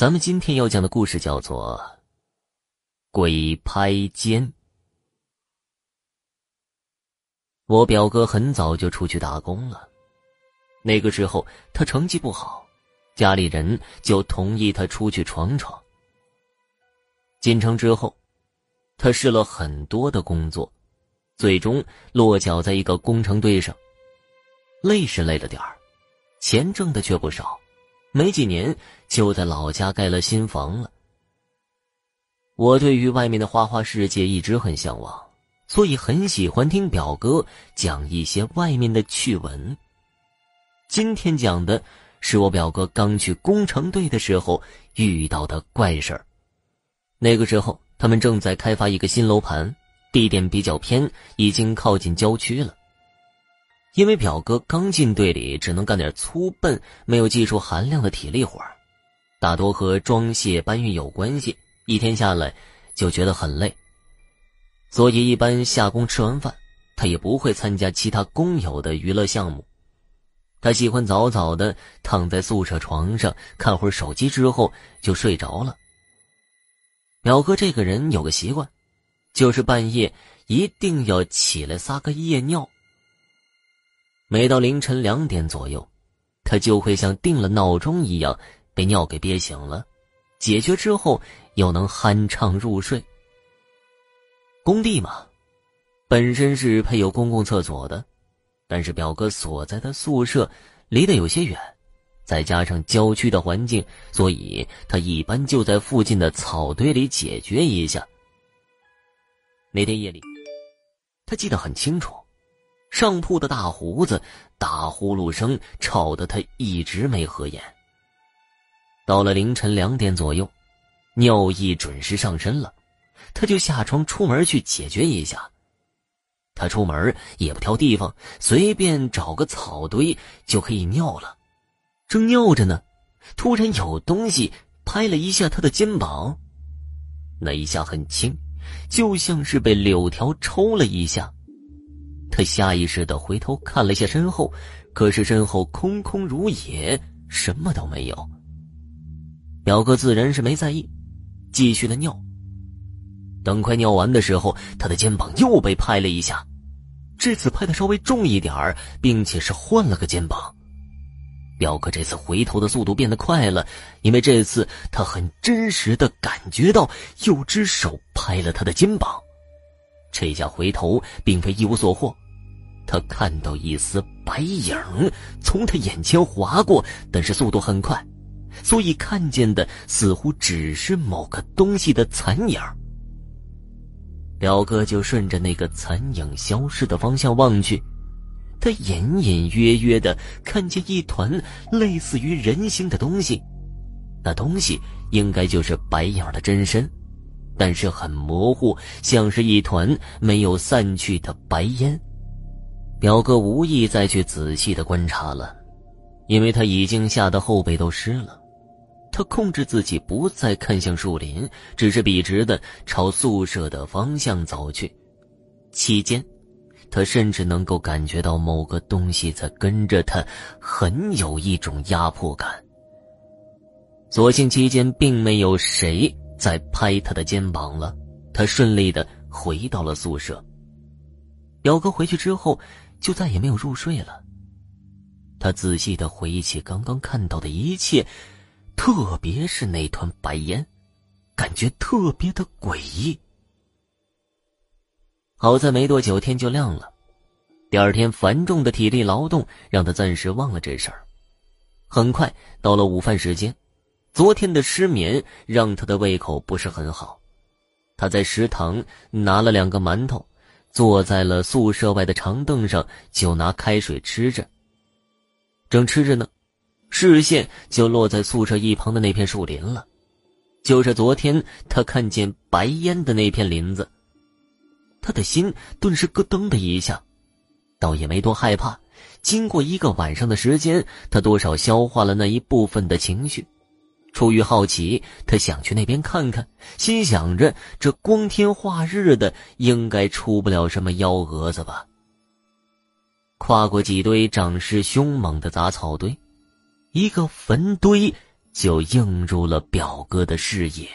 咱们今天要讲的故事叫做《鬼拍肩》。我表哥很早就出去打工了，那个时候他成绩不好，家里人就同意他出去闯闯。进城之后，他试了很多的工作，最终落脚在一个工程队上。累是累了点儿，钱挣的却不少。没几年，就在老家盖了新房了。我对于外面的花花世界一直很向往，所以很喜欢听表哥讲一些外面的趣闻。今天讲的是我表哥刚去工程队的时候遇到的怪事儿。那个时候，他们正在开发一个新楼盘，地点比较偏，已经靠近郊区了。因为表哥刚进队里，只能干点粗笨、没有技术含量的体力活大多和装卸搬运有关系。一天下来就觉得很累，所以一般下工吃完饭，他也不会参加其他工友的娱乐项目。他喜欢早早的躺在宿舍床上看会儿手机，之后就睡着了。表哥这个人有个习惯，就是半夜一定要起来撒个夜尿。每到凌晨两点左右，他就会像定了闹钟一样被尿给憋醒了，解决之后又能酣畅入睡。工地嘛，本身是配有公共厕所的，但是表哥所在的宿舍离得有些远，再加上郊区的环境，所以他一般就在附近的草堆里解决一下。那天夜里，他记得很清楚。上铺的大胡子打呼噜声吵得他一直没合眼。到了凌晨两点左右，尿意准时上身了，他就下床出门去解决一下。他出门也不挑地方，随便找个草堆就可以尿了。正尿着呢，突然有东西拍了一下他的肩膀，那一下很轻，就像是被柳条抽了一下。他下意识的回头看了一下身后，可是身后空空如也，什么都没有。表哥自然是没在意，继续的尿。等快尿完的时候，他的肩膀又被拍了一下，这次拍的稍微重一点儿，并且是换了个肩膀。表哥这次回头的速度变得快了，因为这次他很真实的感觉到有只手拍了他的肩膀。这下回头并非一无所获。他看到一丝白影从他眼前划过，但是速度很快，所以看见的似乎只是某个东西的残影。表哥就顺着那个残影消失的方向望去，他隐隐约约的看见一团类似于人形的东西，那东西应该就是白影的真身，但是很模糊，像是一团没有散去的白烟。表哥无意再去仔细的观察了，因为他已经吓得后背都湿了。他控制自己不再看向树林，只是笔直的朝宿舍的方向走去。期间，他甚至能够感觉到某个东西在跟着他，很有一种压迫感。所幸期间并没有谁在拍他的肩膀了，他顺利的回到了宿舍。表哥回去之后。就再也没有入睡了。他仔细的回忆起刚刚看到的一切，特别是那团白烟，感觉特别的诡异。好在没多久天就亮了，第二天繁重的体力劳动让他暂时忘了这事儿。很快到了午饭时间，昨天的失眠让他的胃口不是很好，他在食堂拿了两个馒头。坐在了宿舍外的长凳上，就拿开水吃着。正吃着呢，视线就落在宿舍一旁的那片树林了，就是昨天他看见白烟的那片林子。他的心顿时咯噔的一下，倒也没多害怕。经过一个晚上的时间，他多少消化了那一部分的情绪。出于好奇，他想去那边看看，心想着这光天化日的，应该出不了什么幺蛾子吧。跨过几堆长势凶猛的杂草堆，一个坟堆就映入了表哥的视野。